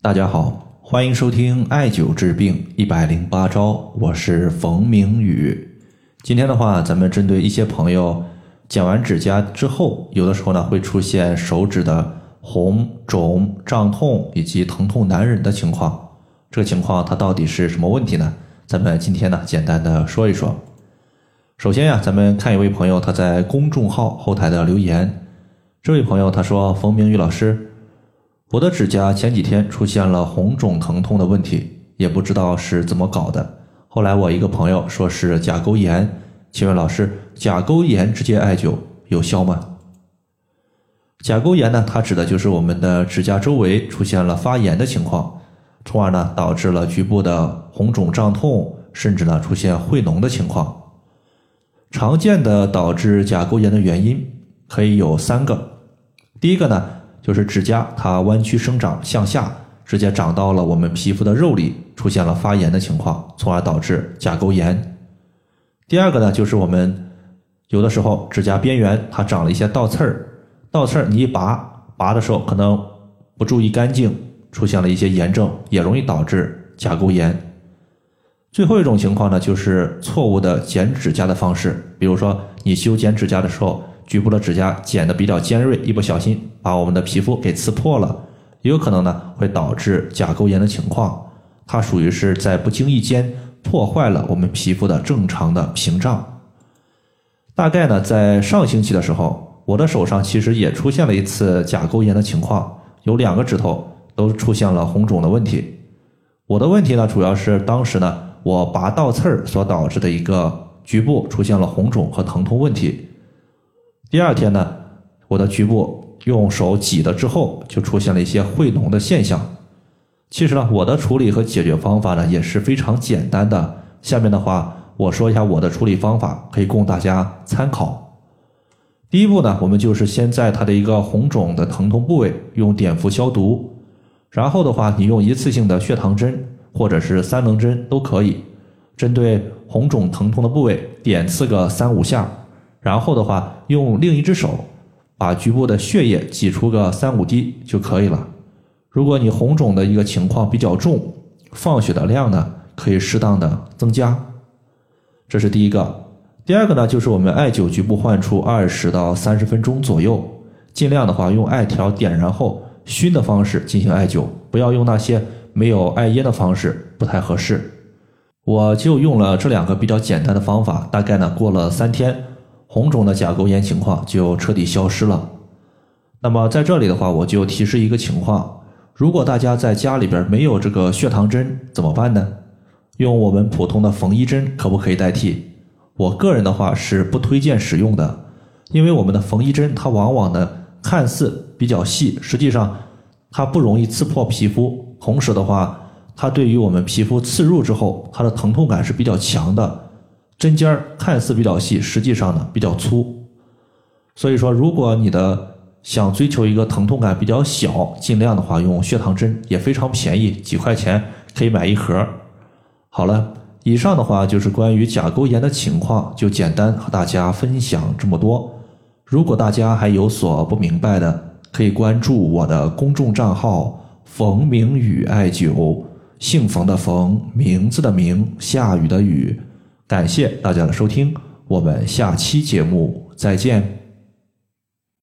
大家好，欢迎收听艾灸治病一百零八招，我是冯明宇。今天的话，咱们针对一些朋友剪完指甲之后，有的时候呢会出现手指的红肿、胀痛以及疼痛难忍的情况，这个情况它到底是什么问题呢？咱们今天呢简单的说一说。首先呀，咱们看一位朋友他在公众号后台的留言，这位朋友他说：“冯明宇老师。”我的指甲前几天出现了红肿疼痛的问题，也不知道是怎么搞的。后来我一个朋友说是甲沟炎，请问老师，甲沟炎直接艾灸有效吗？甲沟炎呢，它指的就是我们的指甲周围出现了发炎的情况，从而呢导致了局部的红肿胀痛，甚至呢出现会脓的情况。常见的导致甲沟炎的原因可以有三个，第一个呢。就是指甲它弯曲生长向下，直接长到了我们皮肤的肉里，出现了发炎的情况，从而导致甲沟炎。第二个呢，就是我们有的时候指甲边缘它长了一些倒刺儿，倒刺儿你一拔，拔的时候可能不注意干净，出现了一些炎症，也容易导致甲沟炎。最后一种情况呢，就是错误的剪指甲的方式，比如说你修剪指甲的时候。局部的指甲剪得比较尖锐，一不小心把我们的皮肤给刺破了，也有可能呢会导致甲沟炎的情况。它属于是在不经意间破坏了我们皮肤的正常的屏障。大概呢在上星期的时候，我的手上其实也出现了一次甲沟炎的情况，有两个指头都出现了红肿的问题。我的问题呢主要是当时呢我拔倒刺儿所导致的一个局部出现了红肿和疼痛问题。第二天呢，我的局部用手挤了之后，就出现了一些会脓的现象。其实呢，我的处理和解决方法呢也是非常简单的。下面的话，我说一下我的处理方法，可以供大家参考。第一步呢，我们就是先在它的一个红肿的疼痛部位用碘伏消毒，然后的话，你用一次性的血糖针或者是三棱针都可以，针对红肿疼痛的部位点刺个三五下。然后的话，用另一只手把局部的血液挤出个三五滴就可以了。如果你红肿的一个情况比较重，放血的量呢可以适当的增加。这是第一个。第二个呢，就是我们艾灸局部患处二十到三十分钟左右，尽量的话用艾条点燃后熏的方式进行艾灸，不要用那些没有艾烟的方式，不太合适。我就用了这两个比较简单的方法，大概呢过了三天。红肿的甲沟炎情况就彻底消失了。那么在这里的话，我就提示一个情况：如果大家在家里边没有这个血糖针，怎么办呢？用我们普通的缝衣针可不可以代替？我个人的话是不推荐使用的，因为我们的缝衣针它往往呢看似比较细，实际上它不容易刺破皮肤，同时的话，它对于我们皮肤刺入之后，它的疼痛感是比较强的。针尖儿看似比较细，实际上呢比较粗，所以说如果你的想追求一个疼痛感比较小，尽量的话用血糖针也非常便宜，几块钱可以买一盒。好了，以上的话就是关于甲沟炎的情况，就简单和大家分享这么多。如果大家还有所不明白的，可以关注我的公众账号“冯明宇艾灸”，姓冯的冯，名字的名，下雨的雨。感谢大家的收听，我们下期节目再见。